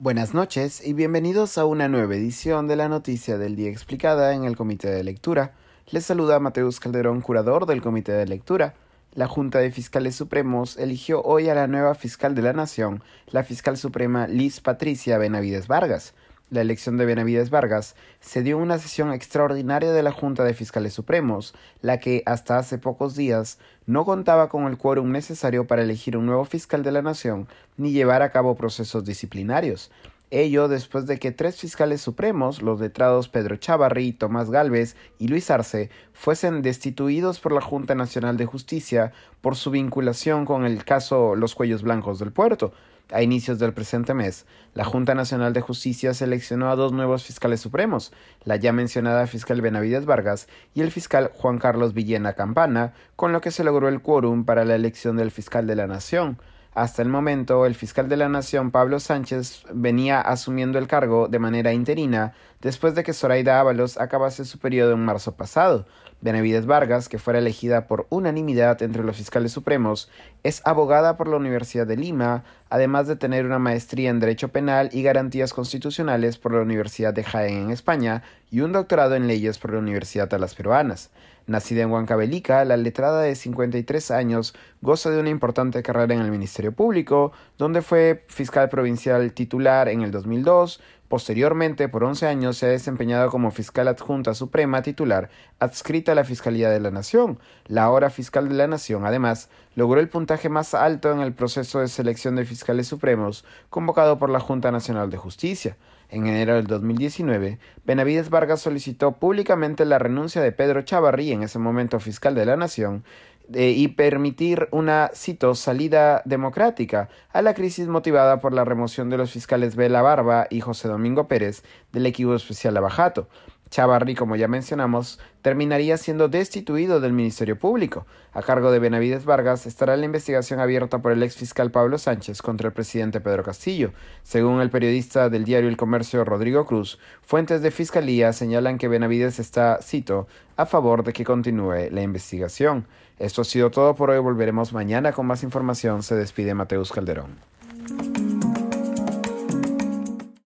Buenas noches y bienvenidos a una nueva edición de la Noticia del Día Explicada en el Comité de Lectura. Les saluda Mateus Calderón, curador del Comité de Lectura. La Junta de Fiscales Supremos eligió hoy a la nueva fiscal de la Nación, la fiscal suprema Liz Patricia Benavides Vargas. La elección de Benavides Vargas se dio en una sesión extraordinaria de la Junta de Fiscales Supremos, la que hasta hace pocos días no contaba con el quórum necesario para elegir un nuevo fiscal de la Nación ni llevar a cabo procesos disciplinarios. Ello después de que tres fiscales supremos, los letrados Pedro Chavarri, Tomás Galvez y Luis Arce, fuesen destituidos por la Junta Nacional de Justicia por su vinculación con el caso Los Cuellos Blancos del Puerto, a inicios del presente mes, la Junta Nacional de Justicia seleccionó a dos nuevos fiscales supremos, la ya mencionada fiscal Benavides Vargas y el fiscal Juan Carlos Villena Campana, con lo que se logró el quórum para la elección del fiscal de la Nación. Hasta el momento, el fiscal de la Nación, Pablo Sánchez, venía asumiendo el cargo de manera interina después de que Zoraida Ábalos acabase su periodo en marzo pasado. Benavides Vargas, que fuera elegida por unanimidad entre los fiscales supremos, es abogada por la Universidad de Lima, además de tener una maestría en Derecho Penal y Garantías Constitucionales por la Universidad de Jaén en España y un doctorado en Leyes por la Universidad de las Peruanas. Nacida en Huancavelica, la letrada de 53 años goza de una importante carrera en el Ministerio Público, donde fue fiscal provincial titular en el 2002, Posteriormente, por 11 años, se ha desempeñado como fiscal adjunta suprema titular adscrita a la Fiscalía de la Nación. La ahora fiscal de la Nación, además, logró el puntaje más alto en el proceso de selección de fiscales supremos convocado por la Junta Nacional de Justicia. En enero del 2019, Benavides Vargas solicitó públicamente la renuncia de Pedro Chavarri, en ese momento fiscal de la Nación, y permitir una, cito, salida democrática a la crisis motivada por la remoción de los fiscales Bela Barba y José Domingo Pérez del equipo especial Abajato. Chavarri, como ya mencionamos, terminaría siendo destituido del Ministerio Público. A cargo de Benavides Vargas estará la investigación abierta por el ex fiscal Pablo Sánchez contra el presidente Pedro Castillo. Según el periodista del diario El Comercio Rodrigo Cruz, fuentes de fiscalía señalan que Benavides está, cito, a favor de que continúe la investigación. Esto ha sido todo por hoy. Volveremos mañana con más información. Se despide Mateus Calderón.